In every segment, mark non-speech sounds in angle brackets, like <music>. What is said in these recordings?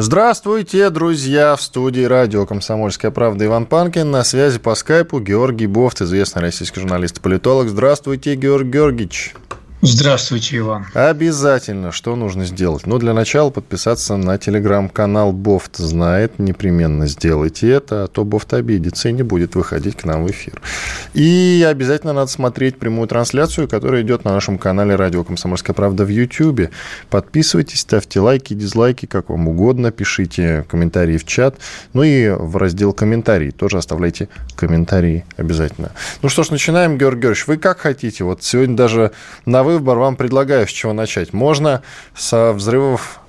Здравствуйте, друзья! В студии радио «Комсомольская правда» Иван Панкин. На связи по скайпу Георгий Бофт, известный российский журналист и политолог. Здравствуйте, Георгий Георгиевич. Здравствуйте, Иван. Обязательно. Что нужно сделать? Ну, для начала подписаться на телеграм-канал Бофт знает. Непременно сделайте это, а то Бофт обидится и не будет выходить к нам в эфир. И обязательно надо смотреть прямую трансляцию, которая идет на нашем канале Радио Комсомольская правда в YouTube. Подписывайтесь, ставьте лайки, дизлайки, как вам угодно, пишите комментарии в чат. Ну и в раздел комментарий тоже оставляйте комментарии обязательно. Ну что ж, начинаем, Георгий Георгиевич. Вы как хотите? Вот сегодня даже на выбор вам предлагаю, с чего начать. Можно со взрывов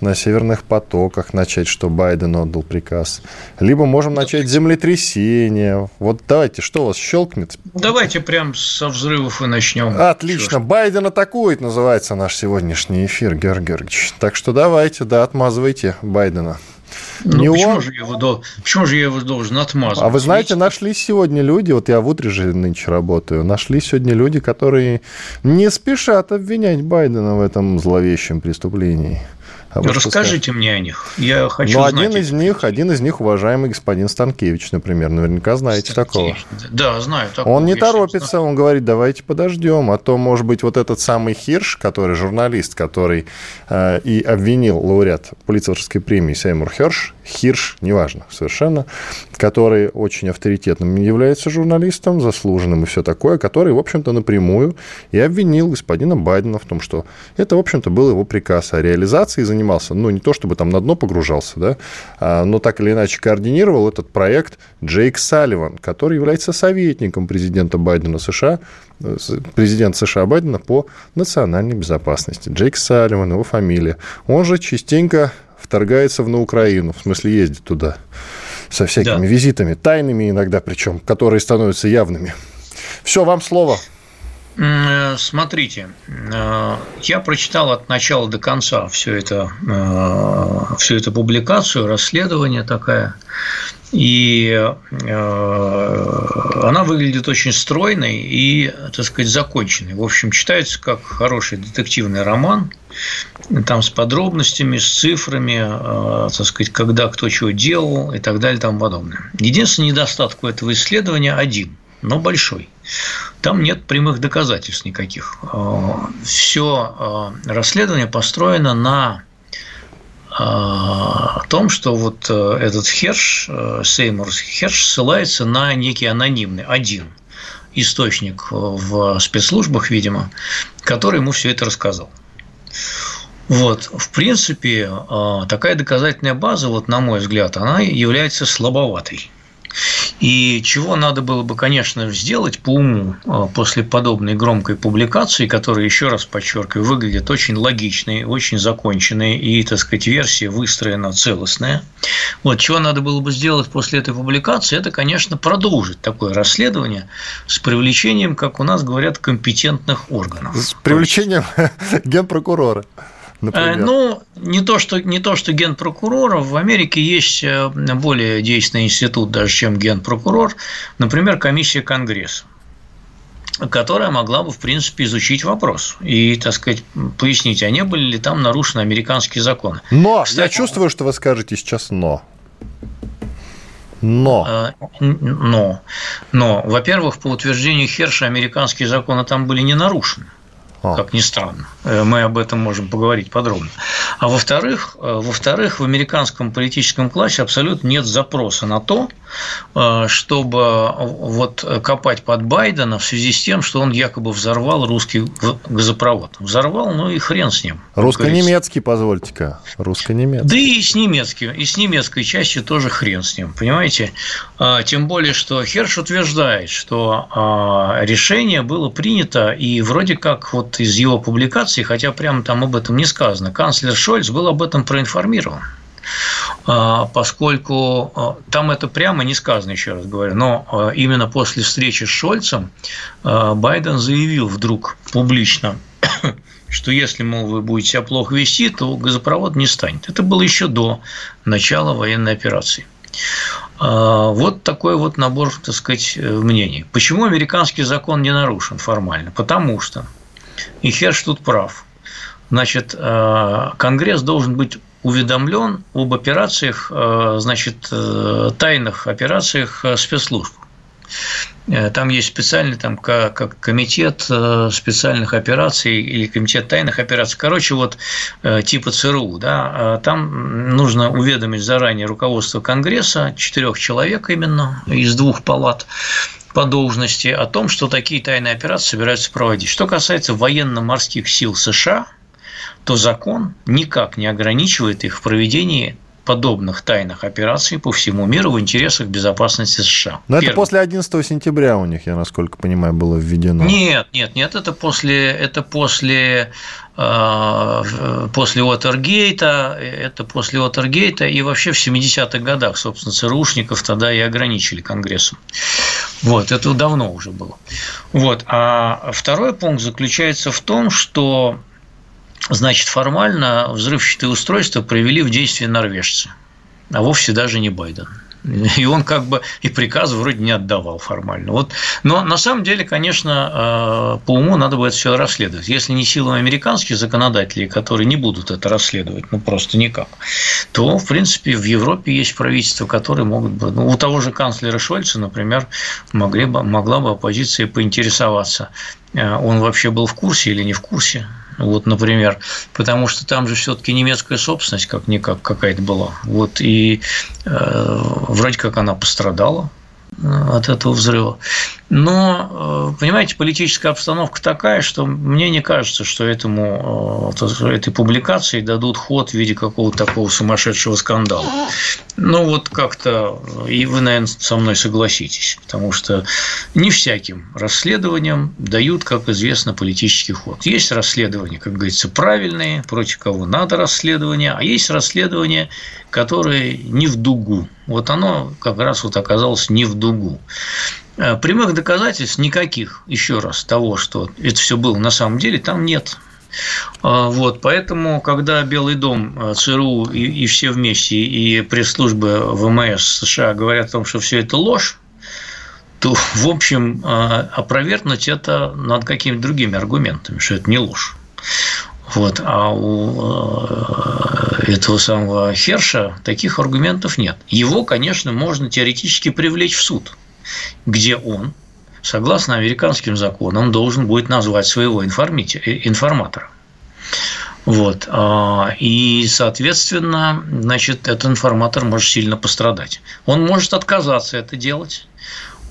на северных потоках начать, что Байден отдал приказ. Либо можем начать землетрясение. Вот давайте, что у вас щелкнет? Давайте прям со взрывов и начнем. Отлично. Чего Байден атакует, называется наш сегодняшний эфир, Георгий Георгиевич. Так что давайте, да, отмазывайте Байдена. Ну, не почему, он... же я его, почему же я его должен отмазывать? А вы знаете, Видите? нашлись сегодня люди, вот я в утре же нынче работаю, нашли сегодня люди, которые не спешат обвинять Байдена в этом зловещем преступлении. А Расскажите мне о них. Я хочу ну, один из них, один из них уважаемый господин Станкевич, например, наверняка знаете Станкевич. такого. Да, знаю. Такого, он не торопится, он говорит, давайте подождем, а то, может быть, вот этот самый Хирш, который журналист, который э, и обвинил лауреат Пулитцеровской премии Сеймур Херш, Хирш, неважно, совершенно, который очень авторитетным является журналистом, заслуженным и все такое, который, в общем-то, напрямую и обвинил господина Байдена в том, что это, в общем-то, был его приказ о реализации, занимался, ну, не то чтобы там на дно погружался, да, а, но так или иначе координировал этот проект Джейк Салливан, который является советником президента Байдена США, э, президент США Байдена по национальной безопасности. Джейк Салливан, его фамилия. Он же частенько вторгается в на Украину, в смысле ездит туда со всякими да. визитами, тайными иногда причем, которые становятся явными. Все, вам слово. Э, смотрите, э, я прочитал от начала до конца все это, э, всю эту публикацию, расследование такая, и она выглядит очень стройной и, так сказать, законченной. В общем, читается как хороший детективный роман, там с подробностями, с цифрами, так сказать, когда кто чего делал и так далее и тому подобное. Единственный недостаток у этого исследования один – но большой. Там нет прямых доказательств никаких. Э, Все э, расследование построено на э, том, что вот этот Херш, Сеймур Херш, ссылается на некий анонимный, один источник в спецслужбах, видимо, который ему все это рассказал. Вот, в принципе, такая доказательная база, вот на мой взгляд, она является слабоватой. И чего надо было бы, конечно, сделать по уму а, после подобной громкой публикации, которая, еще раз подчеркиваю, выглядит очень логичной, очень законченной, и, так сказать, версия выстроена целостная. Вот чего надо было бы сделать после этой публикации, это, конечно, продолжить такое расследование с привлечением, как у нас говорят, компетентных органов. С привлечением <laughs> генпрокурора например? Э, ну, не то, что, не то, что генпрокурора. В Америке есть э, более действенный институт, даже чем генпрокурор, например, комиссия Конгресса которая могла бы, в принципе, изучить вопрос и, так сказать, пояснить, а не были ли там нарушены американские законы. Но, Кстати, я чувствую, что вы скажете сейчас «но». Но. Э, но. Но, во-первых, по утверждению Херша, американские законы там были не нарушены как ни странно. Э, мы об этом можем поговорить подробно. А во-вторых, э, во-вторых, в американском политическом классе абсолютно нет запроса на то, чтобы вот копать под Байдена в связи с тем, что он якобы взорвал русский газопровод. Взорвал, ну и хрен с ним. Русско-немецкий, позвольте-ка. Русско-немецкий. Да и с немецким, и с немецкой частью тоже хрен с ним, понимаете? А, тем более, что Херш утверждает, что а, решение было принято, и вроде как вот из его публикации, хотя прямо там об этом не сказано, канцлер Шольц был об этом проинформирован. А, поскольку а, там это прямо не сказано, еще раз говорю, но а, именно после встречи с Шольцем Байден заявил вдруг публично, <coughs> что если, мол, вы будете себя плохо вести, то газопровод не станет. Это было еще до начала военной операции. Вот такой вот набор, так сказать, мнений. Почему американский закон не нарушен формально? Потому что, и Херш тут прав, значит, Конгресс должен быть уведомлен об операциях, значит, э, тайных операциях спецслужб. Э, там есть специальный там, как комитет э, специальных операций или комитет тайных операций. Короче, вот э, типа ЦРУ. Да, там нужно уведомить заранее руководство Конгресса, четырех человек именно, из двух палат, по должности о том, что такие тайные операции собираются проводить. Что касается военно-морских сил США, то закон никак не ограничивает их в проведении подобных тайных операций по всему миру в интересах безопасности США. Но Первое. это после 11 сентября у них, я насколько понимаю, было введено. Нет, нет, нет, это после, это после э, после Уотергейта, это после Уотергейта и вообще в 70-х годах, собственно, ЦРУшников тогда и ограничили Конгрессом. Вот, это давно уже было. Вот. А второй пункт заключается в том, что Значит, формально взрывчатые устройства привели в действие норвежцы, а вовсе даже не Байден. И он как бы и приказ вроде не отдавал формально. Вот. Но на самом деле, конечно, э, по уму надо будет все расследовать. Если не силами американских законодателей, которые не будут это расследовать, ну просто никак, то, в принципе, в Европе есть правительства, которые могут бы... Ну, у того же канцлера Шольца, например, могли бы, могла бы оппозиция поинтересоваться, э, он вообще был в курсе или не в курсе вот, например, потому что там же все-таки немецкая собственность как-никак какая-то была. Вот, и э, вроде как она пострадала от этого взрыва. Но, э, понимаете, политическая обстановка такая, что мне не кажется, что этому, э, этой публикации дадут ход в виде какого-то такого сумасшедшего скандала. Ну, вот как-то, и вы, наверное, со мной согласитесь, потому что не всяким расследованиям дают, как известно, политический ход. Есть расследования, как говорится, правильные, против кого надо расследование, а есть расследования, которые не в дугу. Вот оно как раз вот оказалось не в дугу. Э, прямых доказательств никаких, еще раз, того, что это все было на самом деле, там нет. А, вот, поэтому, когда Белый дом, э, ЦРУ и, и все вместе, и пресс-службы ВМС США говорят о том, что все это ложь, то, в общем, э, опровергнуть это надо какими-то другими аргументами, что это не ложь. Вот, а у этого самого Херша таких аргументов нет. Его, конечно, можно теоретически привлечь в суд – где он, согласно американским законам, должен будет назвать своего э, информатора. Вот. А, и, соответственно, значит, этот информатор может сильно пострадать. Он может отказаться это делать.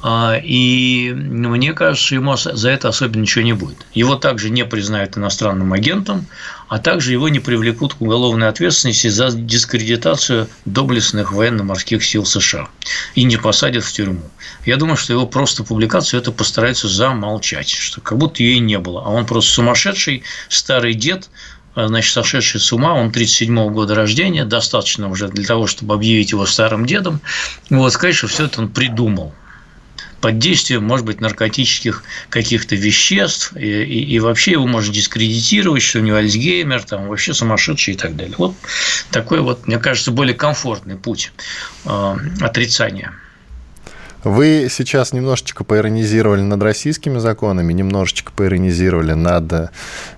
А, и мне кажется, ему за это особенно ничего не будет. Его также не признают иностранным агентом, а также его не привлекут к уголовной ответственности за дискредитацию доблестных военно-морских сил США и не посадят в тюрьму. Я думаю, что его просто публикацию это постараются замолчать, что как будто ее и не было. А он просто сумасшедший старый дед, а, значит, сошедший с ума, он 37 года рождения, достаточно уже для того, чтобы объявить его старым дедом, вот, что все это он придумал под действием, может быть, наркотических каких-то веществ, и, и, и вообще его можно дискредитировать, что у него Альцгеймер, там вообще сумасшедший и так далее. Вот такой вот, мне кажется, более комфортный путь э, отрицания. Вы сейчас немножечко поиронизировали над российскими законами, немножечко поиронизировали над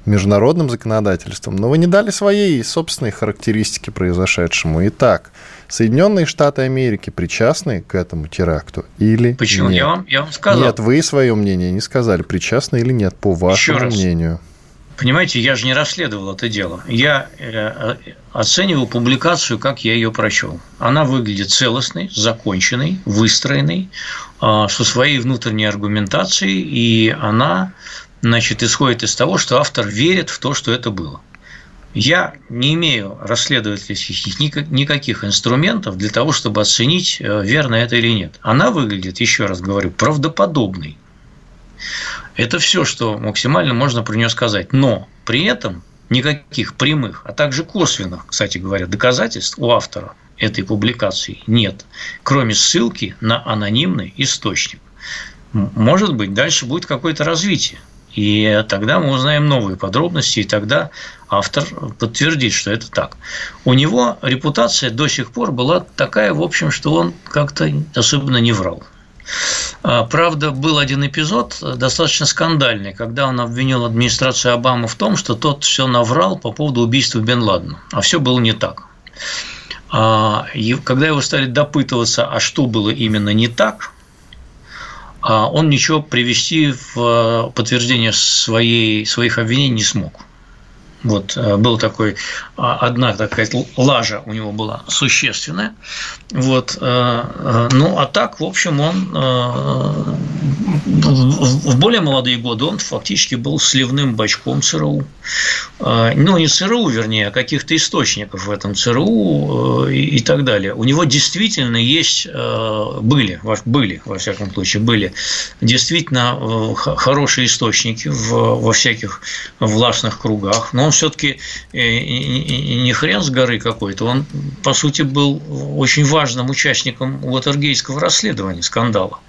международным законодательством, но вы не дали своей собственной характеристики произошедшему. Итак, Соединенные Штаты Америки причастны к этому теракту или Почему? Нет? Я, вам, я вам сказал. Нет, вы свое мнение не сказали, причастны или нет, по вашему Еще мнению. Понимаете, я же не расследовал это дело. Я э, оценивал публикацию, как я ее прочел. Она выглядит целостной, законченной, выстроенной, со своей внутренней аргументацией, и она значит, исходит из того, что автор верит в то, что это было. Я не имею расследовательских никаких инструментов для того, чтобы оценить, э, верно это или нет. Она выглядит, еще раз говорю, правдоподобной. Это все, что максимально можно про нее сказать. Но при этом никаких прямых, а также косвенных, кстати говоря, доказательств у автора этой публикации нет, кроме ссылки на анонимный источник. Может быть, дальше будет какое-то развитие. И тогда мы узнаем новые подробности, и тогда автор подтвердит, что это так. У него репутация до сих пор была такая, в общем, что он как-то особенно не врал. А, правда, был один эпизод достаточно скандальный, когда он обвинил администрацию Обамы в том, что тот все наврал по поводу убийства Бен Ладена, а все было не так. А, и когда его стали допытываться, а что было именно не так, а он ничего привести в э, подтверждение своей, своих обвинений не смог. Вот э, был такой, а, одна такая лажа у него была существенная. Вот, э, ну, а так, в общем, он в более молодые годы он фактически был сливным бачком ЦРУ. Ну, не ЦРУ, вернее, а каких-то источников в этом ЦРУ и так далее. У него действительно есть, были, были, во всяком случае, были действительно хорошие источники во всяких властных кругах, но он все-таки э, не хрен с горы какой-то, он, по сути, был очень важным участником Уотергейского расследования, скандала.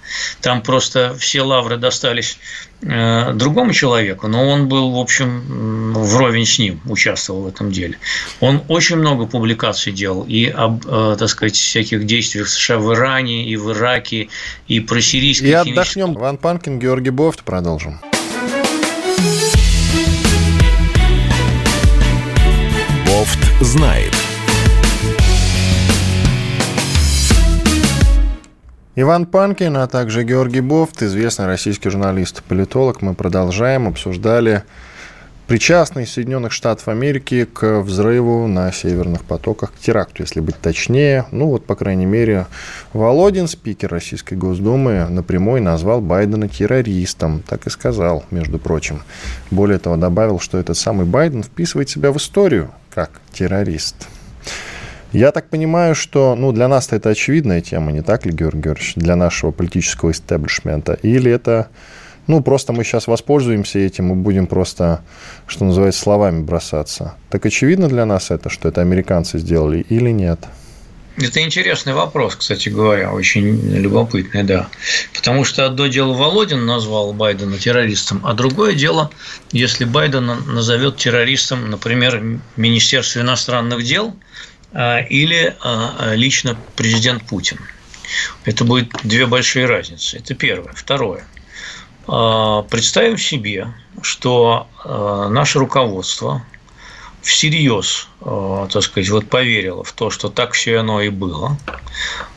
Там просто все лавры достались э, другому человеку, но он был, в общем, вровень с ним, участвовал в этом деле. Он очень много публикаций делал и об, э, так сказать, всяких действиях США в Иране, и в Ираке, и про сирийские И отдохнем. Ван Панкин, Георгий Бофт, продолжим. Знает. Иван Панкин, а также Георгий Бофт, известный российский журналист и политолог. Мы продолжаем. Обсуждали причастность Соединенных Штатов Америки к взрыву на северных потоках, к теракту, если быть точнее. Ну вот, по крайней мере, Володин, спикер Российской Госдумы, напрямую назвал Байдена террористом. Так и сказал, между прочим. Более того, добавил, что этот самый Байден вписывает себя в историю как террорист. Я так понимаю, что ну, для нас это очевидная тема, не так ли, Георгий Георгиевич, для нашего политического истеблишмента? Или это ну, просто мы сейчас воспользуемся этим и будем просто, что называется, словами бросаться. Так очевидно для нас это, что это американцы сделали или нет? Это интересный вопрос, кстати говоря, очень любопытный, да. Потому что одно дело Володин назвал Байдена террористом, а другое дело, если Байдена назовет террористом, например, Министерство иностранных дел а, или а, лично президент Путин. Это будет две большие разницы. Это первое. Второе – а, представим себе, что наше руководство всерьез, а, так сказать, вот поверило в то, что так все оно и было,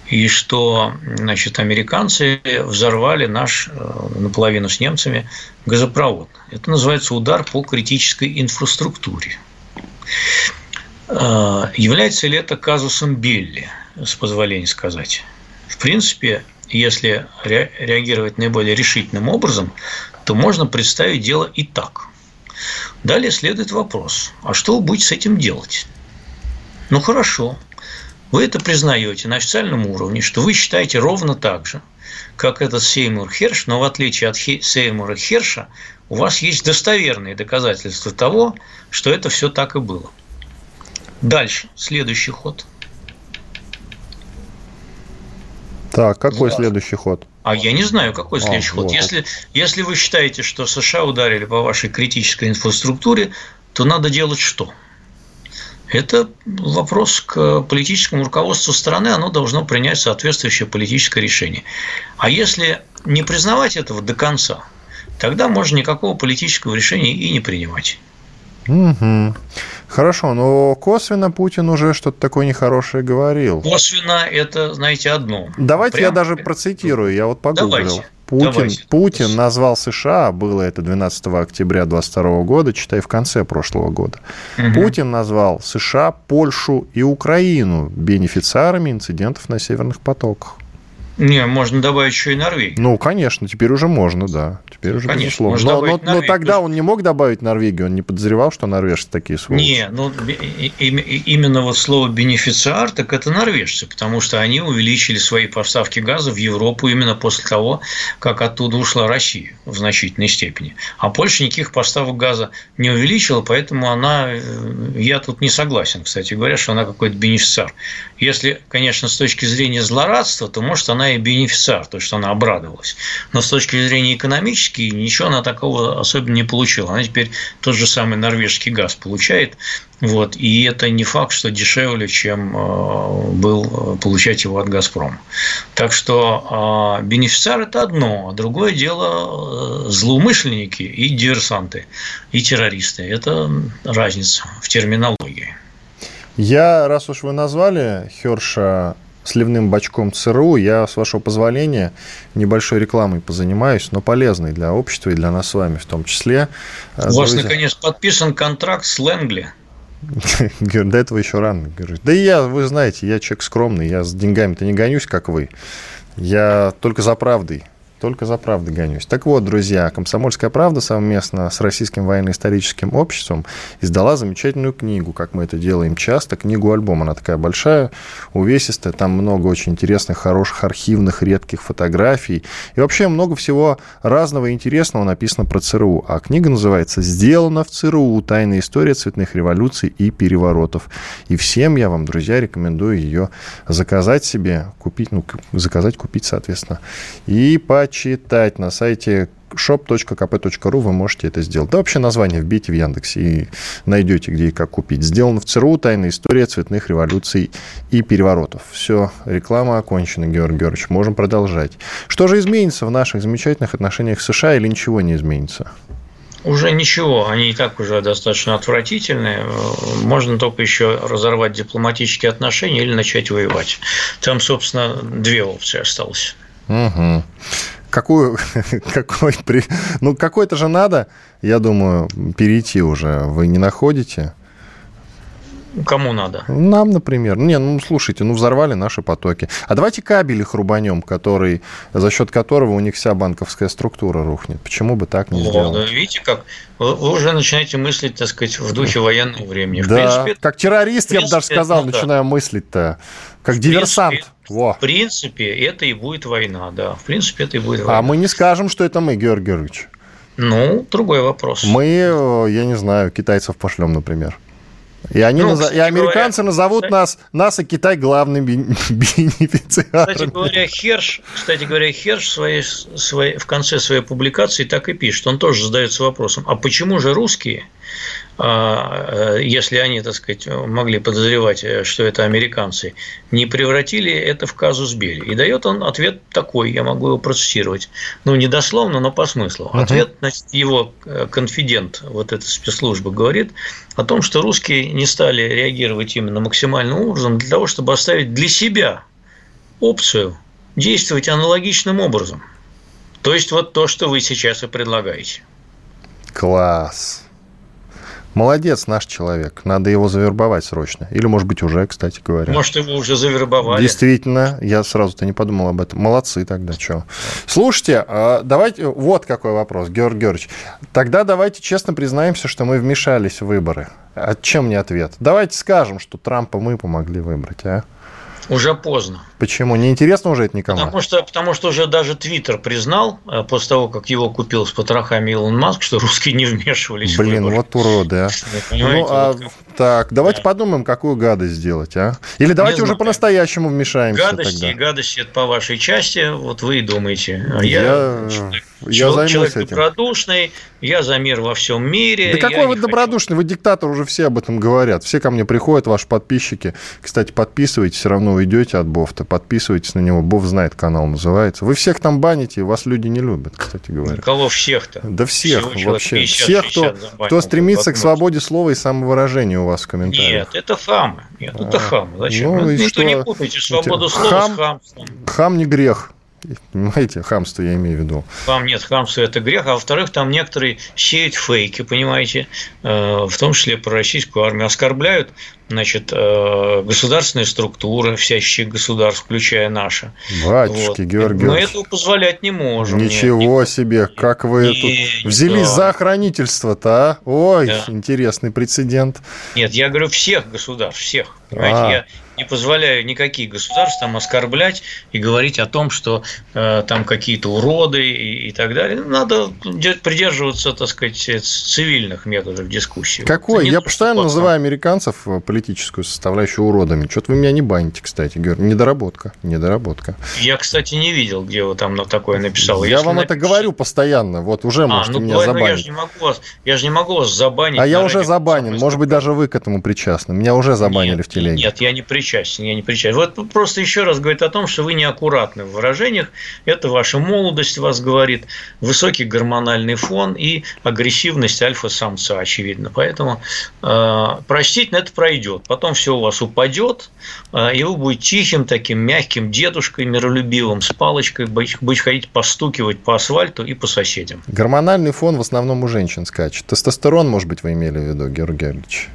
и что значит, американцы взорвали наш наполовину с немцами газопровод. Это называется удар по критической инфраструктуре. Является ли это казусом Белли, с позволения сказать? В принципе, если реагировать наиболее решительным образом, то можно представить дело и так. Далее следует вопрос, а что вы будете с этим делать? Ну хорошо, вы это признаете на официальном уровне, что вы считаете ровно так же, как этот Сеймур Херш, но в отличие от Сеймура Херша, у вас есть достоверные доказательства того, что это все так и было. Дальше, следующий ход – Так, какой вот. следующий ход? А я не знаю, какой а, следующий а, ход. Вот. Если, если вы считаете, что США ударили по вашей критической инфраструктуре, то надо делать что? Это вопрос к политическому руководству страны, оно должно принять соответствующее политическое решение. А если не признавать этого до конца, тогда можно никакого политического решения и не принимать. Угу. Хорошо, но косвенно Путин уже что-то такое нехорошее говорил. Косвенно это, знаете, одно. Давайте Прям... я даже процитирую, я вот погуглил. Давайте. Путин, Давайте. Путин назвал США, было это 12 октября 2022 года, читай в конце прошлого года. Угу. Путин назвал США, Польшу и Украину бенефициарами инцидентов на северных потоках. Не, можно добавить еще и Норвегию. Ну, конечно, теперь уже можно, да. Теперь уже Конечно, безусловно. можно Но, но, добавить но Норвегию. тогда он не мог добавить Норвегию, он не подозревал, что норвежцы такие сволочи. Не, ну именно вот слово бенефициар, так это норвежцы, потому что они увеличили свои поставки газа в Европу именно после того, как оттуда ушла Россия в значительной степени. А Польша никаких поставок газа не увеличила, поэтому она, э, я тут не согласен, кстати говоря, что она какой-то бенефициар. Если, конечно, с точки зрения злорадства, то может она и бенефициар, то что она обрадовалась. Но с точки зрения экономической ничего она такого особенно не получила. Она теперь тот же самый норвежский газ получает. Вот, и это не факт, что дешевле, чем э, был э, получать его от «Газпрома». Так что э, бенефициар – это одно, а другое дело злоумышленники и диверсанты, и террористы. Это разница в терминологии. Я, раз уж вы назвали Херша сливным бачком ЦРУ, я, с вашего позволения, небольшой рекламой позанимаюсь, но полезной для общества и для нас с вами в том числе. У вас, Друзья- наконец, подписан контракт с Лэнгли. Говорю, до этого еще рано. Говорю, да и я, вы знаете, я человек скромный, я с деньгами-то не гонюсь, как вы. Я только за правдой. Только за правдой гонюсь. Так вот, друзья, «Комсомольская правда» совместно с Российским военно-историческим обществом издала замечательную книгу, как мы это делаем часто, книгу-альбом. Она такая большая, увесистая, там много очень интересных, хороших, архивных, редких фотографий. И вообще много всего разного интересного написано про ЦРУ. А книга называется «Сделано в ЦРУ. Тайная история цветных революций и переворотов». И всем я вам, друзья, рекомендую ее заказать себе, купить, ну, заказать, купить, соответственно, и почитать на сайте shop.kp.ru вы можете это сделать. Да вообще название вбейте в Яндексе и найдете, где и как купить. Сделано в ЦРУ «Тайная история цветных революций и переворотов». Все, реклама окончена, Георгий Георгиевич. Можем продолжать. Что же изменится в наших замечательных отношениях с США или ничего не изменится? Уже ничего, они и так уже достаточно отвратительные. Можно только еще разорвать дипломатические отношения или начать воевать. Там, собственно, две опции осталось. Угу. Какую, <laughs> какой, ну, какой-то же надо, я думаю, перейти уже. Вы не находите? Кому надо? Нам, например. Не, ну, слушайте, ну, взорвали наши потоки. А давайте кабель их рубанем, который, за счет которого у них вся банковская структура рухнет. Почему бы так не Вот, сделать? видите, как вы, вы уже начинаете мыслить, так сказать, в духе военного времени. В Да, принципе, как террорист, в я бы даже принципе, сказал, ну да. начинаю мыслить-то. Как В диверсант. принципе, Во. в принципе, это и будет война, да. В принципе, это и будет война. А мы не скажем, что это мы, Георгий Георгиевич. Ну, другой вопрос. Мы, э, я не знаю, китайцев пошлем, например. И, они Ну, кстати и американцы говоря, назовут кстати- нас, нас и Китай главными бен- <laughs> бенефициарами. Кстати говоря, Херш, кстати говоря, Херш в, своей, своей, в конце своей публикации так и пишет. Он тоже задается вопросом, а почему же русские, если они, так сказать, могли подозревать, э, что это американцы, не превратили это в казус Белли? И дает он ответ такой, я могу его процитировать. Ну, не дословно, но по смыслу. Мгм. Ответ, значит, его э, конфидент вот этой спецслужбы говорит о том, что русские не стали реагировать именно максимальным образом для того, чтобы оставить для себя опцию действовать аналогичным образом. То есть вот то, что вы сейчас и предлагаете. Класс. Молодец наш человек. Надо его завербовать срочно. Или, может быть, уже, кстати говоря. Может, его уже завербовали. Действительно, я сразу-то не подумал об этом. Молодцы тогда, что. Слушайте, а давайте, вот какой вопрос, Георгий Георгиевич. Тогда давайте честно признаемся, что мы вмешались в выборы. А чем не ответ? Давайте скажем, что Трампа мы помогли выбрать, а? Уже поздно. Почему? Неинтересно уже это никому? Потому что, потому что уже даже Твиттер признал, э, после того, как его купил с потрохами Илон Маск, что русские не вмешивались в Блин, выборы. вот уроды, <laughs> а. Ну, а, вот так, давайте Да. подумаем, какую гадость сделать, а? Или давайте Не уже по-настоящему вмешаемся Гадости тогда. гадости это по вашей части, вот вы и думаете. А Я- я, я человек, займусь человек этим. добродушный, я за мир во всем мире. Да я какой вы не хочу- добродушный, вы диктатор, уже все об этом говорят. Все ко мне приходят, ваши подписчики. Кстати, подписывайтесь, все равно уйдете от Бофта. Подписывайтесь на него, Бов знает, канал называется. Вы всех там баните, вас люди не любят, кстати говоря. Кого всех-то? Да всех Всего вообще. 50, всех, кто, 60 забанил, кто стремится к свободе слова и самовыражения у вас в комментариях. Нет, это хамы. Нет, это А, хамы. Зачем? ну Ну, и никто что? не путайте свободу слова хам- с хамством. Хам не грех. Понимаете, хамство я имею в виду. Вам нет, хамство – это грех. А во-вторых, там некоторые сеют фейки, понимаете, э, в том числе про российскую армию. Оскорбляют значит, э, государственные структуры всяческих государств, включая наши. Батюшки, вот. Георгий Мы этого позволять не можем. Ничего нет, себе, как вы не, тут взялись да. за охранительство-то, а? Ой, да. интересный прецедент. Нет, я говорю всех государств, всех. Понимаете, а. я не позволяю никаких государств там оскорблять и говорить о том, что э, там какие-то уроды и, и так далее. Надо придерживаться, так сказать, цивильных методов дискуссии. Какой? Я постоянно называю американцев э, политическую составляющую уродами. Что-то вы меня не баните, кстати. Говорю, недоработка, недоработка. Я, кстати, не видел, где вы там такое написал. Я Если вам напишите... это говорю постоянно. Вот уже а, можете ну, меня говорю, забанить. Я же, не могу вас, я же не могу вас забанить. А я уже забанен. Может быть, даже вы к этому причастны. Меня уже забанили нет, в телеге. Нет, я не причастен причастен, я не причастен. Вот просто еще раз говорит о том, что вы неаккуратны в выражениях, это ваша молодость вас говорит, высокий гормональный фон и агрессивность альфа-самца, очевидно. Поэтому э, простить это пройдет, потом все у вас упадет, э, и вы будете тихим таким мягким дедушкой, миролюбивым, с палочкой, будете ходить постукивать по асфальту и по соседям. Гормональный фон в основном у женщин скачет. Тестостерон, может быть, вы имели в виду, Георгий Георгиевич?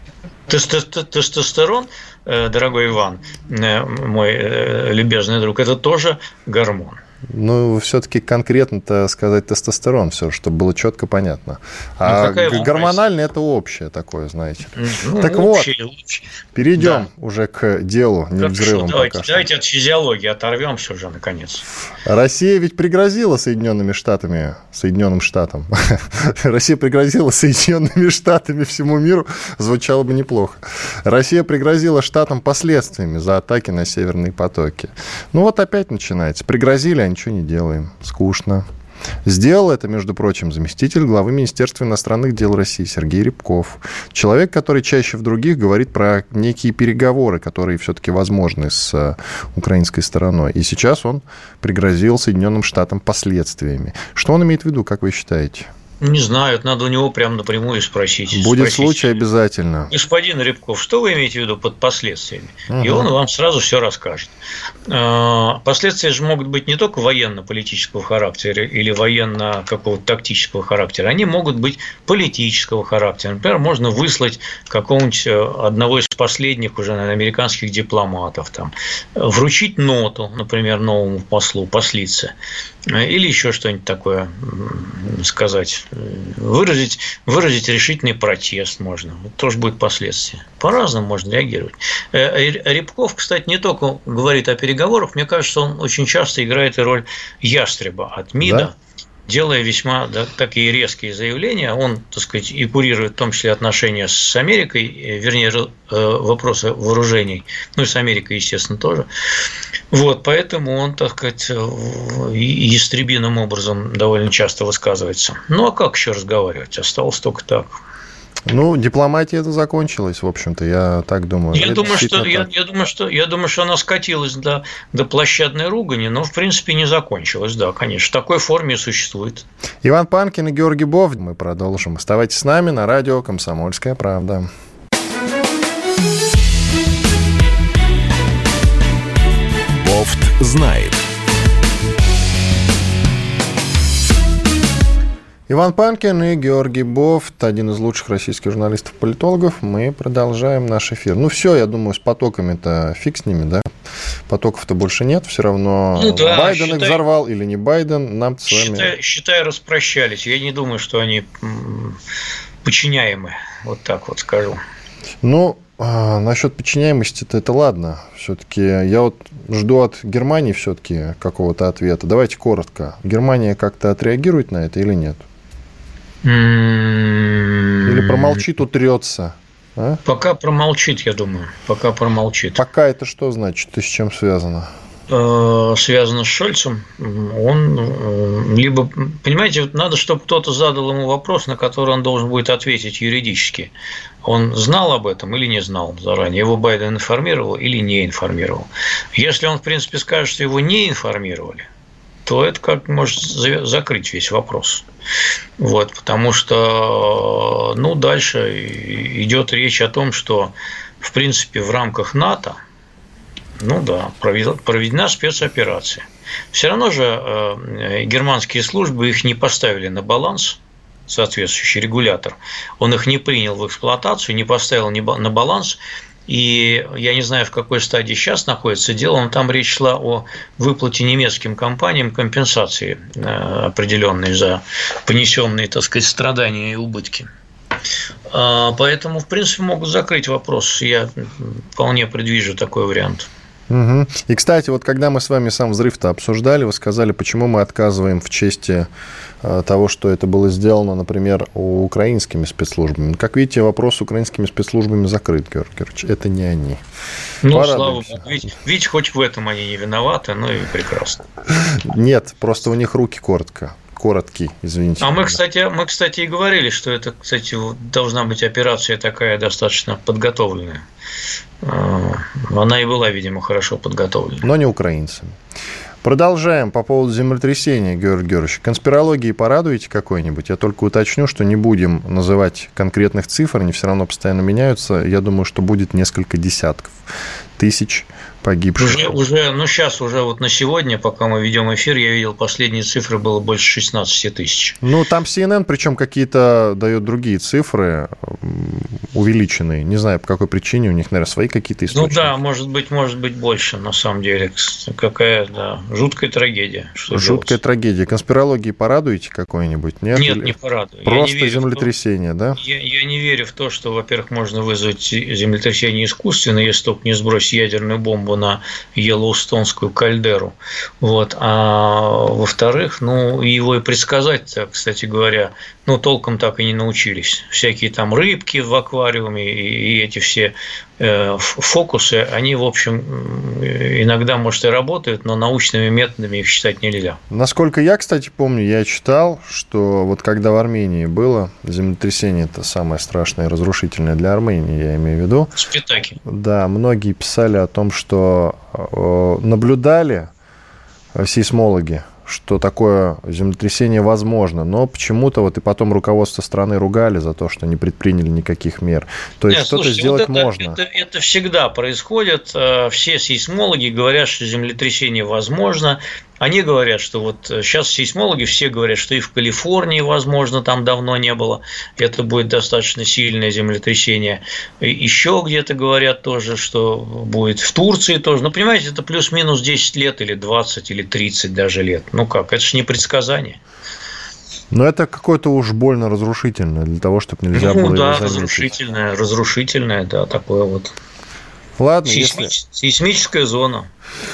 Тестостерон, э, дорогой Иван, э, мой э, любезный друг, это тоже гормон. Ну, все-таки конкретно-то сказать тестостерон, все, чтобы было четко понятно. Ну, а ну, гормональный это общее такое, знаете. Ну, так общее, вот, общее. перейдем да. уже к делу, не взрывом давайте, пока давайте от физиологии оторвемся уже, наконец. Россия ведь пригрозила Соединенными Штатами, Соединенным Штатам. <laughs> Россия пригрозила Соединенными Штатами всему миру, звучало бы неплохо. Россия пригрозила Штатам последствиями за атаки на северные потоки. Ну вот опять начинается. Пригрозили ничего не делаем. Скучно. Сделал это, между прочим, заместитель главы Министерства иностранных дел России Сергей Рябков. Человек, который чаще в других говорит про некие переговоры, которые все-таки возможны с э, украинской стороной. И сейчас он пригрозил Соединенным Штатам последствиями. Что он имеет в виду, как вы считаете? Не знаю, надо у него прямо напрямую спросить. Будет спросить, случай обязательно. Господин Рябков, что вы имеете в виду под последствиями? Угу. И он вам сразу все расскажет. А, последствия же могут быть не только военно-политического характера или военно какого-то тактического характера, они могут быть политического характера. Например, можно выслать какого-нибудь э, одного из последних уже наверное, американских дипломатов, там, вручить ноту, например, новому послу, послице, или еще что-нибудь такое сказать, выразить, выразить решительный протест можно. Тоже будет последствия. По-разному можно реагировать. Э, Рябков, кстати, не только говорит о переговорах, мне кажется, он очень часто играет и роль ястреба от МИДа. Да? Делая весьма да, такие резкие заявления. Он, так сказать, и курирует в том числе отношения с Америкой, э, вернее, э, вопросы вооружений, ну и с Америкой, естественно, тоже. Вот, поэтому он, так сказать, ястребиным образом довольно часто высказывается. Ну, а как еще разговаривать? Осталось только так. Ну, дипломатия это закончилась, в общем-то, я так думаю. Я думаю, что, я, я, думаю, что, я думаю, что она скатилась до, до площадной ругани, но, в принципе, не закончилась, да, конечно. В такой форме и существует. Иван Панкин и Георгий Бов. Мы продолжим. Оставайтесь с нами на радио «Комсомольская правда». Бофт знает. Иван Панкин и Георгий Бофт, один из лучших российских журналистов-политологов. Мы продолжаем наш эфир. Ну все, я думаю, с потоками-то фиг с ними, да? Потоков-то больше нет, все равно ну, да, Байден считай, их взорвал или не Байден, нам с вами... Считай, считай, распрощались. Я не думаю, что они подчиняемы, вот так вот скажу. Ну, а, насчет подчиняемости-то это ладно. Все-таки я вот жду от Германии все-таки какого-то ответа. Давайте коротко. Германия как-то отреагирует на это или нет? Или промолчит, утрется? А? Пока промолчит, я думаю. Пока промолчит. Пока это что значит и с чем связано? Э, связано с Шольцем, он э, либо, понимаете, вот надо, чтобы кто-то задал ему вопрос, на который он должен будет ответить юридически. Он знал об этом или не знал заранее? Его Байден информировал или не информировал? Если он, в принципе, скажет, что его не информировали, то это как может закрыть весь вопрос. Вот, потому что ну, дальше идет речь о том, что в принципе в рамках НАТО Ну да, проведена спецоперация. Все равно же э, германские службы их не поставили на баланс, соответствующий регулятор. Он их не принял в эксплуатацию, не поставил на баланс. И я не знаю, в какой стадии сейчас находится дело, но там речь шла о выплате немецким компаниям компенсации э, определенной за понесенные, так сказать, страдания и убытки. А, поэтому, в принципе, могут закрыть вопрос. Я вполне предвижу такой вариант. Угу. И, кстати, вот когда мы с вами сам взрыв-то обсуждали, вы сказали, почему мы отказываем в чести э, того, что это было сделано, например, украинскими спецслужбами. Как видите, вопрос с украинскими спецслужбами закрыт, Георгий Георгиевич. Это не они. Ну, слава богу. Ведь, ведь хоть в этом они не виноваты, ну и прекрасно. Нет, просто у них руки коротко короткий, извините. А мы, кстати, мы, кстати, и говорили, что это, кстати, должна быть операция такая достаточно подготовленная. А, она и была, видимо, хорошо подготовлена. Но не украинцами. Продолжаем по поводу землетрясения, Георгий Георгиевич. Конспирологии порадуете какой-нибудь? Я только уточню, что не будем называть конкретных цифр, они все равно постоянно меняются. Я думаю, что будет несколько десятков тысяч погибших. Уже, уже, ну сейчас уже вот на сегодня, пока мы ведем эфир, я видел последние цифры было больше 16 тысяч. Ну там CNN, причем какие-то дает другие цифры увеличенные. Не знаю по какой причине у них, наверное, свои какие-то источники. Ну да, может быть, может быть больше на самом деле. Какая, да, жуткая трагедия. Что жуткая делать? трагедия. Конспирологии порадуете какой-нибудь? Нет, нет, не порадую. Просто не землетрясение, то, да? Я, я не верю в то, что, во-первых, можно вызвать землетрясение искусственно, если только не сбросить ядерную бомбу на Йеллоустонскую кальдеру. Вот. А во-вторых, ну, его и предсказать кстати говоря, ну, толком так и не научились. Всякие там рыбки в аквариуме и эти все э, фокусы, они, в общем, иногда, может, и работают, но научными методами их считать нельзя. Насколько я, кстати, помню, я читал, что вот когда в Армении было землетрясение, это самое страшное и разрушительное для Армении, я имею в виду. Спитаки. Да, многие писали о том, что э, наблюдали сейсмологи что такое землетрясение возможно, но почему-то вот и потом руководство страны ругали за то, что не предприняли никаких мер. То есть что-то сделать вот это, можно. Это, это всегда происходит. Э, все сейсмологи говорят, что землетрясение возможно. Они говорят, что вот сейчас сейсмологи все говорят, что и в Калифорнии, возможно, там давно не было, это будет достаточно сильное землетрясение. И еще где-то говорят тоже, что будет в Турции тоже. Ну, понимаете, это плюс-минус 10 лет или 20 или 30 даже лет. Ну как, это же не предсказание. Но это какое-то уж больно разрушительное для того, чтобы нельзя ну, было да, его заметить. разрушительное, разрушительное, да, такое вот. Ладно, Сейсмич... если... Сейсмическая зона.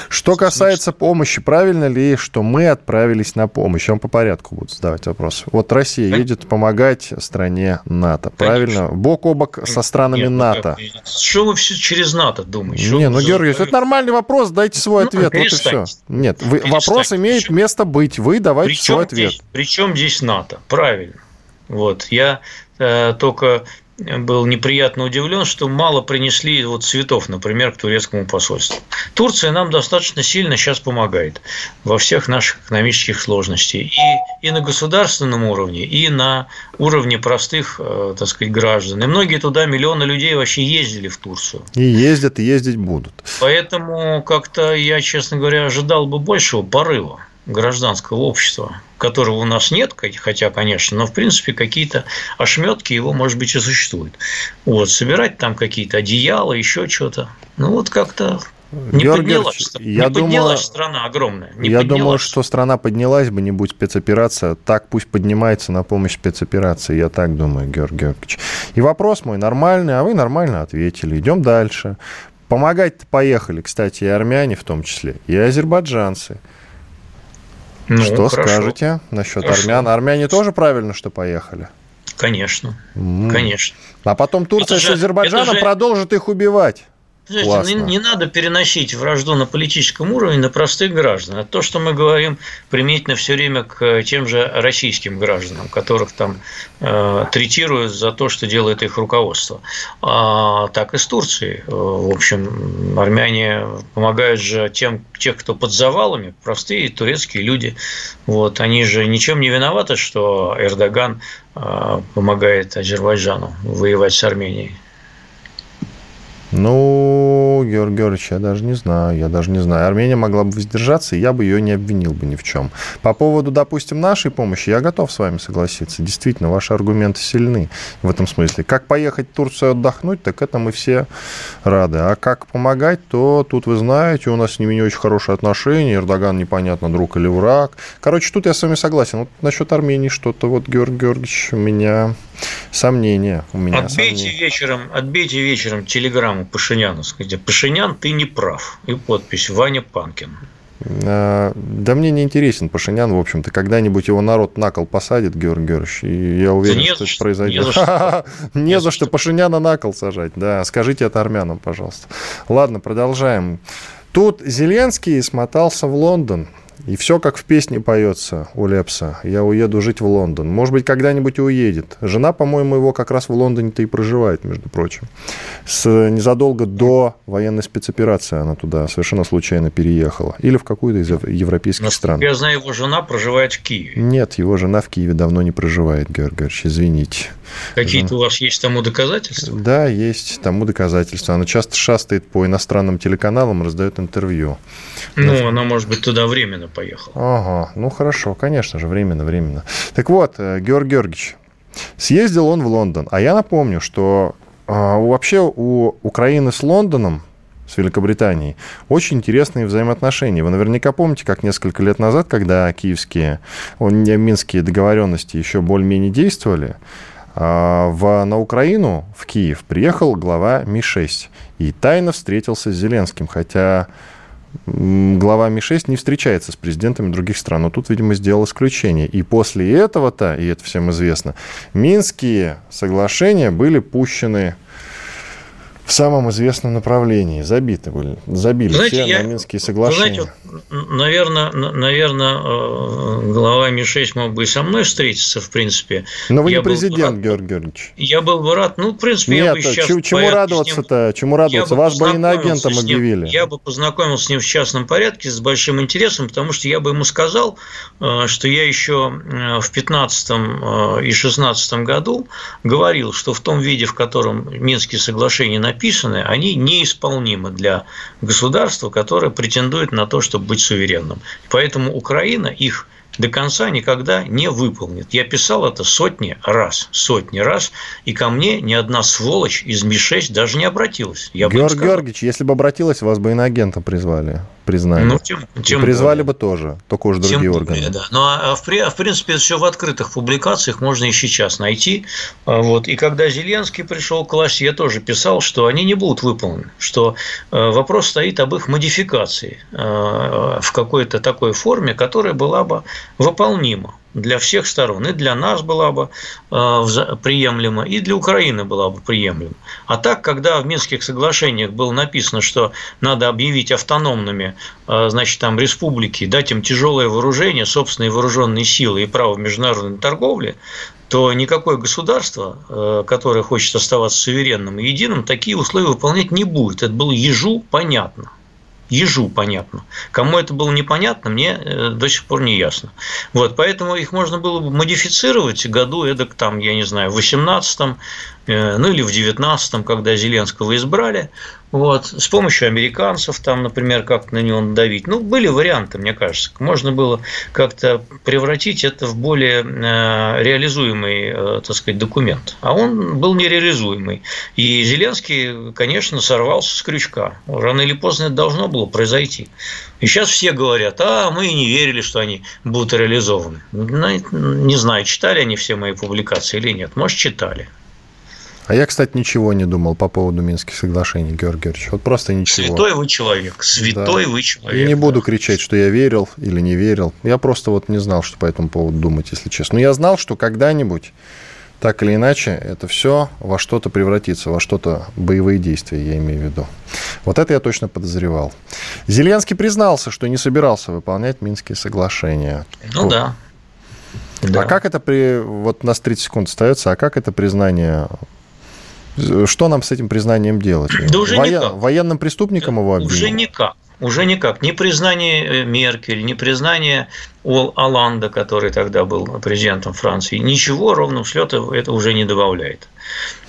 Что касается помощи, правильно ли, что мы отправились на помощь? Я вам по порядку буду задавать вопрос. Вот Россия Конечно. едет помогать стране НАТО, правильно? Конечно. Бок о бок со странами Нет, ну НАТО. Что вы все через НАТО думаете? Не, ну, Георгий, это нормальный вопрос, дайте свой ну, ответ, вот и все. Нет, вы, вопрос имеет причем, место быть, вы давайте свой ответ. Здесь, причем здесь НАТО, правильно. Вот, я э, только был неприятно удивлен, что мало принесли вот цветов, например, к турецкому посольству. Турция нам достаточно сильно сейчас помогает во всех наших экономических сложностях. И, и на государственном уровне, и на уровне простых, э, так сказать, граждан. И многие туда, миллионы людей вообще ездили в Турцию. И ездят, и ездить будут. Поэтому как-то я, честно говоря, ожидал бы большего порыва гражданского общества, которого у нас нет, хотя, конечно, но в принципе какие-то ошметки его, может быть, и существуют. Вот, собирать там какие-то одеяла, еще что-то. Ну, вот как-то не Георгий поднялась, я не поднялась страна огромная. Не я поднялась. думаю, что страна поднялась бы, не будь спецоперация. Так пусть поднимается на помощь спецоперации. Я так думаю, Георгий Георгиевич. И вопрос мой нормальный, а вы нормально ответили. Идем дальше. Помогать-то поехали, кстати, и армяне в том числе, и азербайджанцы. Ну, что хорошо. скажете насчет хорошо. армян? Армяне тоже правильно, что поехали? Конечно, mm. конечно. А потом Турция это с Азербайджаном же... продолжит их убивать. Слушайте, не, не надо переносить вражду на политическом уровне на простых граждан. Это то, что мы говорим применительно все время к тем же российским гражданам, которых там э, третируют за то, что делает их руководство. А, так и с Турцией. Э, в общем, армяне помогают же тем, тех, кто под завалами, простые турецкие люди. Вот, они же ничем не виноваты, что Эрдоган э, помогает Азербайджану воевать с Арменией. Ну, Георгий Георгиевич, я даже не знаю, я даже не знаю. Армения могла бы воздержаться, и я бы ее не обвинил бы ни в чем. По поводу, допустим, нашей помощи, я готов с вами согласиться. Действительно, ваши аргументы сильны в этом смысле. Как поехать в Турцию отдохнуть, так это мы все рады. А как помогать, то тут вы знаете, у нас с ними не очень хорошие отношения. Эрдоган непонятно, друг или враг. Короче, тут я с вами согласен. Вот насчет Армении что-то, вот, Георгий Георгиевич, у меня сомнения. У меня отбейте сомнения. вечером, отбейте вечером телеграмму Пашиняну, скажите, Пашинян, ты не прав. И подпись Ваня Панкин. А, да мне не интересен Пашинян, в общем-то. Когда-нибудь его народ на кол посадит, Георгий Георгиевич, и я уверен, не что это произойдет. <laughs> не за что. Не за что Пашиняна на кол сажать, да. Скажите это армянам, пожалуйста. Ладно, продолжаем. Тут Зеленский смотался в Лондон. И все как в песне поется у Лепса. Я уеду жить в Лондон. Может быть, когда-нибудь и уедет. Жена, по-моему, его как раз в Лондоне-то и проживает, между прочим. С, незадолго до военной спецоперации она туда совершенно случайно переехала. Или в какую-то из европейских стран. Я знаю, его жена проживает в Киеве. Нет, его жена в Киеве давно не проживает, Георгий Георгиевич, извините. Какие-то у вас есть тому доказательства? Да, есть тому доказательства. Она часто шастает по иностранным телеканалам, раздает интервью. Ну, она, может быть, туда временно поехала. Ага, ну хорошо, конечно же, временно, временно. Так вот, э, Георгий Георгиевич, съездил он в Лондон, а я напомню, что э, вообще у Украины с Лондоном с Великобританией. Очень интересные взаимоотношения. Вы наверняка помните, как несколько лет назад, когда киевские, минские договоренности еще более-менее действовали, в, на Украину, в Киев, приехал глава Ми-6 и тайно встретился с Зеленским, хотя глава Ми-6 не встречается с президентами других стран. Но тут, видимо, сделал исключение. И после этого-то, и это всем известно, Минские соглашения были пущены в самом известном направлении. Забиты были. Забили знаете, все я, на Минские соглашения. Знаете, наверное, наверное, э, глава Ми-6 мог бы и со мной встретиться, в принципе. Но вы я не президент, Георгий Георгиевич. Я был бы рад, ну, в принципе, Нет, я бы сейчас... Чему, чему радоваться-то? Чему радоваться? Вас бы иноагентом объявили. Я бы познакомился с ним в частном порядке, с большим интересом, потому что я бы ему сказал, э, что я еще э, в 15 и 16 году говорил, что в том виде, в котором Минские соглашения написаны, они неисполнимы для государства, которое претендует на то, чтобы быть суверенным. Поэтому Украина их до конца никогда не выполнит. Я писал это сотни раз, сотни раз, и ко мне ни одна сволочь из Ми-6 даже не обратилась. Я Георгиевич, если бы обратилась, вас бы иноагентом призвали, признали. Ну, тем, тем и призвали бы тоже, только уже другие тем органы. Да. Ну, а в, в принципе, это все в открытых публикациях можно и сейчас найти. А вот. И когда Зеленский пришел к власти, я тоже писал, что они не будут выполнены, что вопрос стоит об их модификации в какой-то такой форме, которая была бы выполнима для всех сторон. И для нас была бы э, приемлема, и для Украины была бы приемлема. А так, когда в Минских соглашениях было написано, что надо объявить автономными э, значит, там, республики, дать им тяжелое вооружение, собственные вооруженные силы и право международной торговли, то никакое государство, э, которое хочет оставаться суверенным и единым, такие условия выполнять не будет. Это было ежу понятно ежу понятно. Кому это было непонятно, мне э, до сих пор не ясно. Вот, поэтому их можно было бы модифицировать году эдак, там, я не знаю, в 18 Э, ну или в 19-м, когда Зеленского избрали, вот, с помощью американцев, там, например, как-то на него надавить. Ну, были варианты, мне кажется. Можно было как-то превратить это в более э, реализуемый, э, так сказать, документ. А он был нереализуемый. И Зеленский, конечно, сорвался с крючка. Рано или поздно это должно было произойти. И сейчас все говорят, а мы не верили, что они будут реализованы. Не знаю, читали они все мои публикации или нет. Может, читали. А я, кстати, ничего не думал по поводу Минских соглашений, Георгий Георгиевич. Вот просто ничего. Святой вы человек, святой да. вы человек. Я не буду кричать, что я верил или не верил. Я просто вот не знал, что по этому поводу думать, если честно. Но я знал, что когда-нибудь так или иначе, это все во что-то превратится, во что-то боевые действия, я имею в виду. Вот это я точно подозревал. Зеленский признался, что не собирался выполнять Минские соглашения. Ну вот. да. А да. как это при... Вот у нас 30 секунд остается, а как это признание что нам с этим признанием делать? Да уже Воен... Военным преступником его обвинили? Уже никак. Уже никак. Ни признание э, Меркель, ни признание Оланда, который тогда был президентом Франции, ничего ровно слета это уже не добавляет.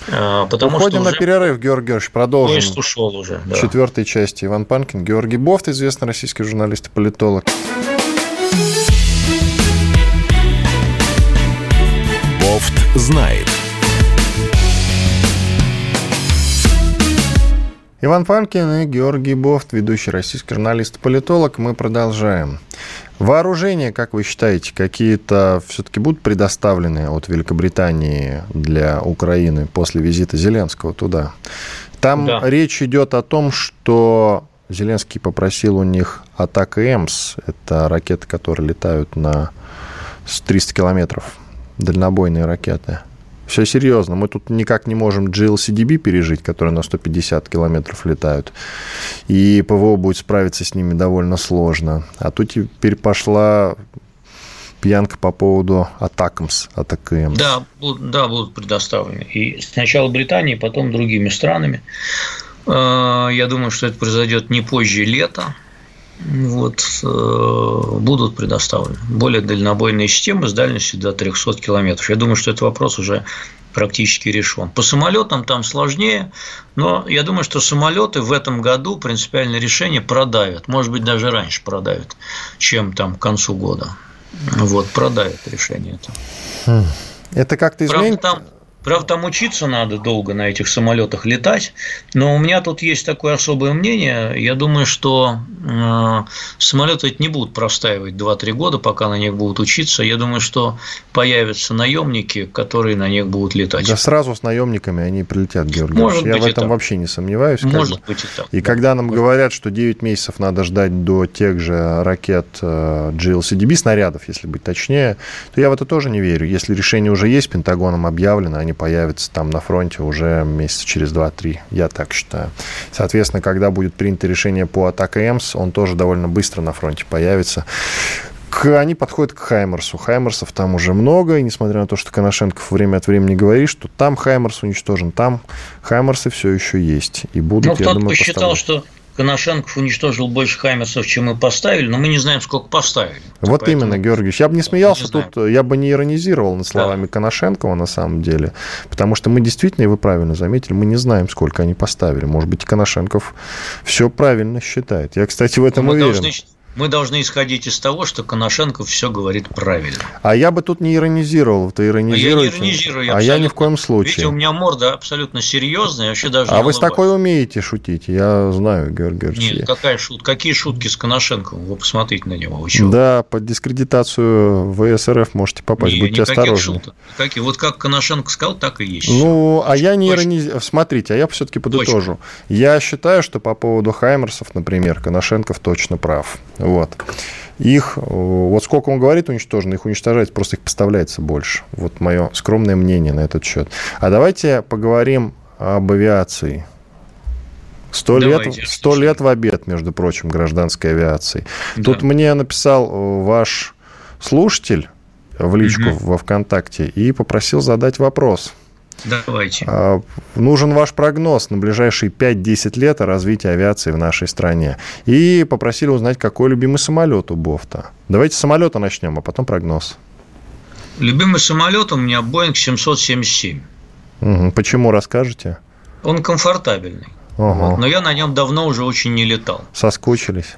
А, потому Уходим что на перерыв, Георгий Георгиевич, продолжим. Поезд ушел уже, да. В четвертой части Иван Панкин, Георгий Бофт, известный российский журналист и политолог. Бофт знает. Иван Панкин и Георгий Бофт, ведущий российский журналист и политолог. Мы продолжаем. Вооружения, как вы считаете, какие-то все-таки будут предоставлены от Великобритании для Украины после визита Зеленского туда? Там да. речь идет о том, что Зеленский попросил у них атака ЭМС. Это ракеты, которые летают на 300 километров. Дальнобойные ракеты. Все серьезно. Мы тут никак не можем GLCDB пережить, которые на 150 километров летают. И ПВО будет справиться с ними довольно сложно. А тут теперь пошла пьянка по поводу атакамс, атакаем. Да, да, будут предоставлены. И сначала Британии, потом другими странами. Э, я думаю, что это произойдет не позже лета вот, э, будут предоставлены. Более дальнобойные системы с дальностью до 300 километров. Я думаю, что этот вопрос уже практически решен. По самолетам там сложнее, но я думаю, что самолеты в этом году принципиальное решение продавят. Может быть, даже раньше продавят, чем там к концу года. Вот, продавят решение это. Хм. Это как-то изменит? Правда, там, Правда, там учиться надо долго на этих самолетах летать, но у меня тут есть такое особое мнение. Я думаю, что э, самолеты не будут простаивать 2-3 года, пока на них будут учиться. Я думаю, что появятся наемники, которые на них будут летать. Да сразу с наемниками они прилетят, Георгий. Может Я в этом так. вообще не сомневаюсь. Может быть и так. И да. когда нам говорят, что 9 месяцев надо ждать до тех же ракет э, GLCDB, снарядов, если быть точнее, то я в это тоже не верю. Если решение уже есть, Пентагоном объявлено, они появится там на фронте уже месяца через 2-3, я так считаю. Соответственно, когда будет принято решение по атаке ЭМС, он тоже довольно быстро на фронте появится. К, они подходят к Хаймерсу. Хаймерсов там уже много, и несмотря на то, что Коношенков время от времени говорит, что там Хаймерс уничтожен, там Хаймерсы все еще есть. И будут, ну, я думаю, посчитал, что Коношенков уничтожил больше Хаймерсов, чем мы поставили, но мы не знаем, сколько поставили. Вот Поэтому... именно, Георгиевич. Я бы не смеялся не тут, я бы не иронизировал над словами да. Коношенкова на самом деле, потому что мы действительно, и вы правильно заметили, мы не знаем, сколько они поставили. Может быть, Коношенков все правильно считает. Я, кстати, в этом мы уверен. Должны мы должны исходить из того, что Коношенко все говорит правильно. А я бы тут не иронизировал, ты иронизируете. А я не иронизирую. А я ни в коем случае. Видите, у меня морда абсолютно серьезная, вообще даже А вы с такой умеете шутить, я знаю, Георгий Георгиевич. Нет, какая шутка? Какие шутки с Коношенко? Вы посмотрите на него. Вы да, под дискредитацию ВСРФ можете попасть, не, будьте осторожны. Шуток. Какие? Вот как Коношенко сказал, так и есть. Ну, а я не иронизирую. Смотрите, а я все-таки подытожу. Точно. Я считаю, что по поводу Хаймерсов, например, Коношенков точно прав. Вот. Их, вот сколько он говорит уничтожено, их уничтожается, просто их поставляется больше. Вот мое скромное мнение на этот счет. А давайте поговорим об авиации. Сто лет, сто лет в обед, между прочим, гражданской авиации. Да. Тут мне написал ваш слушатель в личку угу. во ВКонтакте и попросил задать вопрос. Давайте. А, нужен ваш прогноз на ближайшие 5-10 лет о развитии авиации в нашей стране. И попросили узнать, какой любимый самолет у Бофта. Давайте с самолета начнем, а потом прогноз. Любимый самолет у меня Boeing 777. Угу. Почему расскажете? Он комфортабельный. Вот, но я на нем давно уже очень не летал. Соскучились?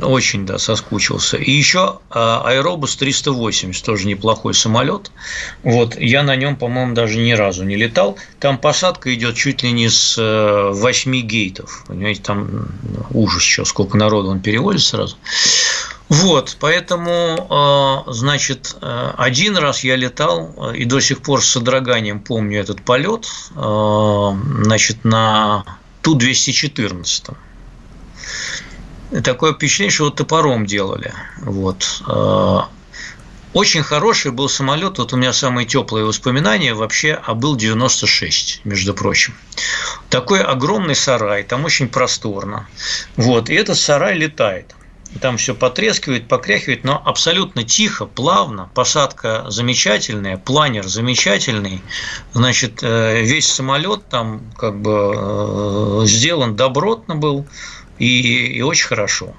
Очень, да, соскучился. И еще Аэробус 380, тоже неплохой самолет. Вот, я на нем, по-моему, даже ни разу не летал. Там посадка идет чуть ли не с 8 э, гейтов. Понимаете, там ужас еще, сколько народу он переводит сразу. Вот, поэтому, э, значит, э, один раз я летал и до сих пор с содроганием помню этот полет, значит, на Ту-214 такое впечатление, что вот топором делали. Вот. А, очень хороший был самолет. Вот у меня самые теплые воспоминания вообще а был 96, между прочим. Такой огромный сарай, там очень просторно. Вот, и этот сарай летает. Там все потрескивает, покряхивает, но абсолютно тихо, плавно. Посадка замечательная, планер замечательный. Значит, э, весь самолет там как бы э, сделан добротно был и, и очень хорошо.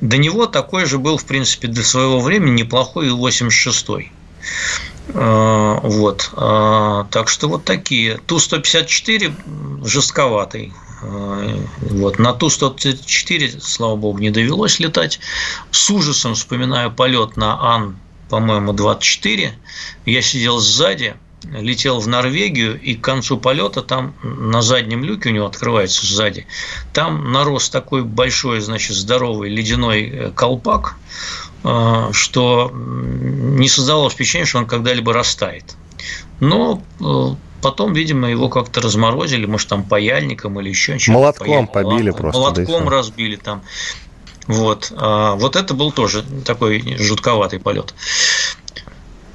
До него такой же был, в принципе, для своего времени неплохой Ил-86. А, вот. А, так что вот такие. Ту-154 жестковатый. А, вот. На Ту-134, слава богу, не довелось летать. С ужасом вспоминаю полет на Ан, по-моему, 24. Я сидел сзади, летел в Норвегию, и к концу полета там на заднем люке у него открывается сзади, там нарос такой большой, значит, здоровый ледяной э, колпак, э, что не создавалось впечатление, что он когда-либо растает. Но э, потом, видимо, его как-то разморозили, может, там паяльником или еще чем-то. Молотком побили просто. Молотком да разбили там. Вот. А вот это был тоже такой жутковатый полет.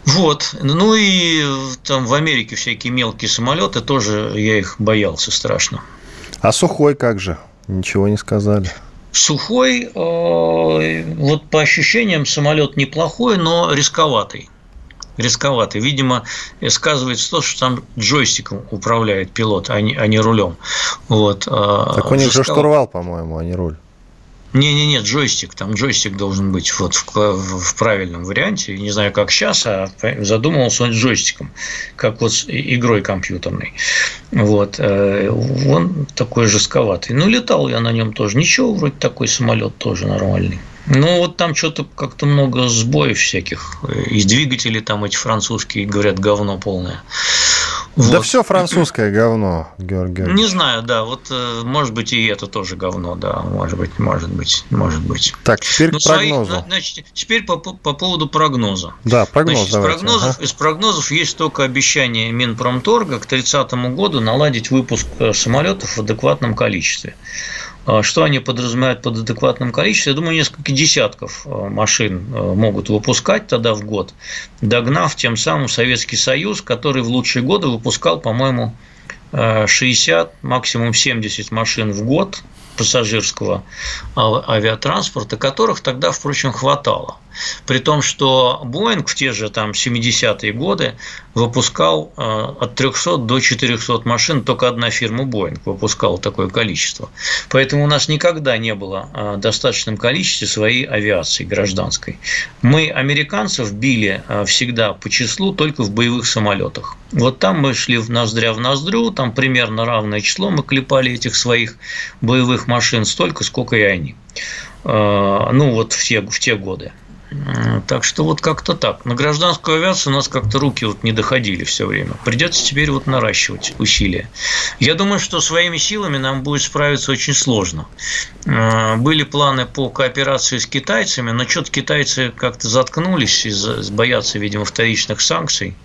Вот. Ну и там в Америке всякие мелкие самолеты тоже я их боялся страшно. А сухой как же? Ничего не сказали. Сухой, э, вот по ощущениям самолет неплохой, но рисковатый. Рисковатый. Видимо, сказывается то, что там джойстиком управляет пилот, а не, а не рулем. Вот. А так у них же штурвал, по-моему, а не руль. Не-не-не, джойстик. Там джойстик должен быть вот в, в правильном варианте. Не знаю, как сейчас, а задумывался он джойстиком, как вот с игрой компьютерной. Вот. Э, он такой жестковатый. Ну, летал я на нем тоже. Ничего, вроде такой самолет тоже нормальный. Ну, вот там что-то как-то много сбоев всяких. Из двигателей там эти французские, говорят, говно полное. Вот. Да все французское говно, Георгий. Не знаю, да, вот э, может быть и это тоже говно, да, может быть, может быть, может быть. Так, теперь Но к прогнозу. Свои, значит, теперь по, по поводу прогноза. Да, прогноз значит, давайте. Из прогнозов, ага. из прогнозов есть только обещание Минпромторга к 30 году наладить выпуск э, самолетов в адекватном количестве. А что они подразумевают под адекватным количеством? Я думаю, несколько десятков а, машин а, могут выпускать тогда в год, догнав тем самым Советский Союз, который в лучшие годы выпускал, по-моему, 60, максимум 70 машин в год пассажирского авиатранспорта, которых тогда, впрочем, хватало. При том, что Боинг в те же там 70-е годы выпускал э, от 300 до 400 машин, только одна фирма Боинг выпускала такое количество. Поэтому у нас никогда не было э, достаточном количестве своей авиации гражданской. Мы американцев били э, всегда по числу только в боевых самолетах. Вот там мы шли в ноздря в ноздрю, там примерно равное число мы клепали этих своих боевых машин столько, сколько и они. Ну, вот в те, в те годы. Так что вот как-то так. На гражданскую авиацию у нас как-то руки вот не доходили все время. Придется теперь вот наращивать усилия. Я думаю, что своими силами нам будет справиться очень сложно. Э, были планы по кооперации с китайцами, но что-то китайцы как-то заткнулись, из боятся, видимо, вторичных санкций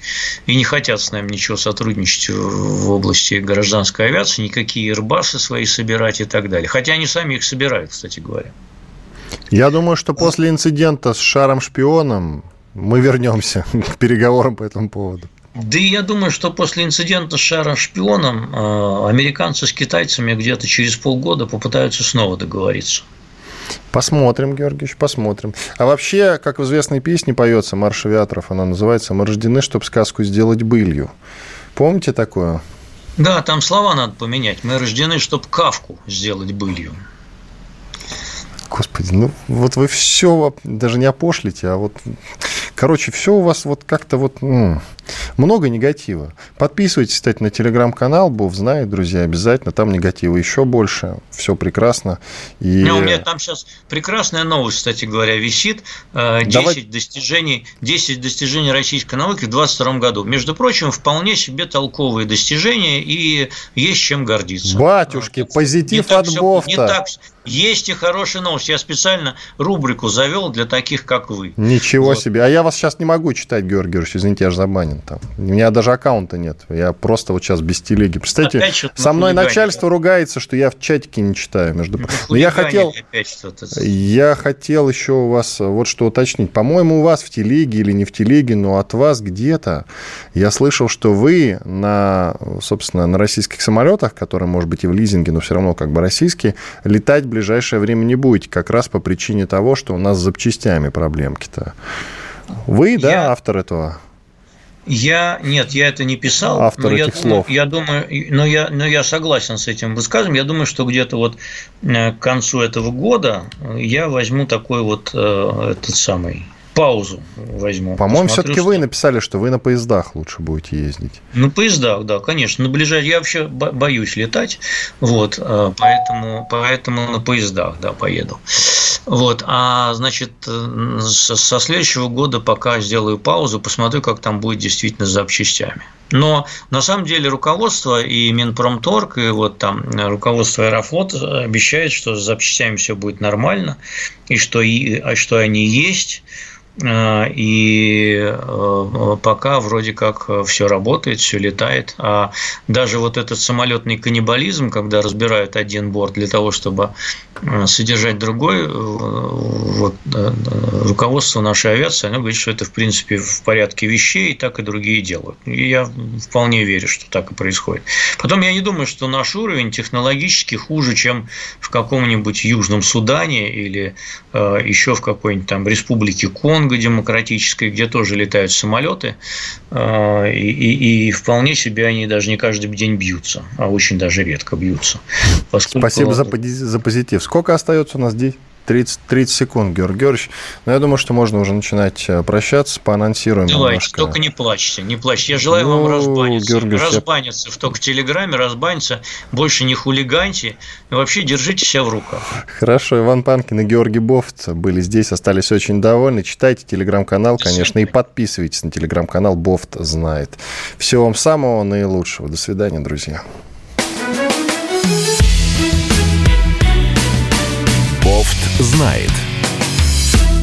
и не хотят с нами ничего сотрудничать в области гражданской авиации, никакие ирбасы свои собирать и так далее. Хотя они сами их собирают, кстати говоря. Я думаю, что после инцидента с шаром-шпионом мы вернемся <laughs> к переговорам по этому поводу. Да и я думаю, что после инцидента с шаром-шпионом э, американцы с китайцами где-то через полгода попытаются снова договориться. Посмотрим, Георгиевич, посмотрим. А вообще, как в известной песне поется «Марш авиаторов», она называется «Мы рождены, чтобы сказку сделать былью». Помните такое? Да, там слова надо поменять. Мы рождены, чтобы кавку сделать былью. Господи, ну вот вы все даже не опошлите, а вот, короче, все у вас вот как-то вот м- много негатива. Подписывайтесь, кстати, на телеграм-канал, Бов знает, друзья, обязательно, там негатива еще больше, все прекрасно. И... Не, у меня там сейчас прекрасная новость, кстати говоря, висит, 10 э, Давай... достижений, 10 достижений российской науки в 2022 году. Между прочим, вполне себе толковые достижения и есть чем гордиться. Батюшки, позитив от Бовта. Не так, есть и хорошая новость. Я специально рубрику завел для таких, как вы. Ничего вот. себе. А я вас сейчас не могу читать, Георгий Георгиевич, извините, я же забанен там. У меня даже аккаунта нет. Я просто вот сейчас без телеги. Представьте, со мной начальство ругается, что я в чатике не читаю. Между... Но я хотел, я хотел еще у вас вот что уточнить. По-моему, у вас в телеге или не в телеге, но от вас где-то я слышал, что вы на, собственно, на российских самолетах, которые, может быть, и в лизинге, но все равно как бы российские, летать ближайшее время не будете, как раз по причине того, что у нас с запчастями проблемки-то. Вы, я... да, автор этого? Я нет, я это не писал. Автор но этих я слов. Я думаю, но я, но я согласен с этим высказыванием. Я думаю, что где-то вот э, к концу этого года я возьму такой вот э, этот самый паузу возьму. По-моему, все-таки вы что- написали, что вы на поездах лучше будете ездить. На поездах, да, конечно. На ближайшие я вообще бо- боюсь летать, вот, э, поэтому, поэтому на поездах, да, поеду. Вот, а значит, э, со, следующего года пока сделаю паузу, посмотрю, как там будет действительно с запчастями. Но на самом деле руководство и Минпромторг, и вот там руководство Аэрофлот обещает, что с запчастями все будет нормально, и что, и, а что они есть. Э, И э, пока вроде как все работает, все летает. А даже вот этот самолетный каннибализм, когда разбирают один борт для того, чтобы э, содержать другой, э, вот, э, руководство нашей авиации, оно говорит, что это в принципе в порядке вещей, и так и другие делают. И я вполне верю, что так и происходит. Потом я не думаю, что наш уровень технологически хуже, чем в каком-нибудь Южном Судане или э, еще в какой-нибудь там республике Конго демократической, где тоже летают самолеты, э, и, и- и вполне себе они даже не каждый день бьются, а очень даже редко бьются. Поскольку- Спасибо за, за позитив. Сколько остается у нас здесь? 30, 30 секунд, Георгий Георгиевич. Но я думаю, что можно уже начинать э, прощаться. Поанонсируем Давайте, немножко. только не плачьте, не плачьте. Я желаю Ну, вам разбаниться. Георгий Ильич, я- разбаниться в только телеграме, разбаниться, больше не хулиганьте. И вообще держите себя в руках. Хорошо, Иван Панкин и Георгий Бофт были здесь, остались очень довольны. Читайте телеграм-канал, конечно, и подписывайтесь на телеграм-канал Бофт знает. Всего вам самого наилучшего. До свидания, друзья. Знает.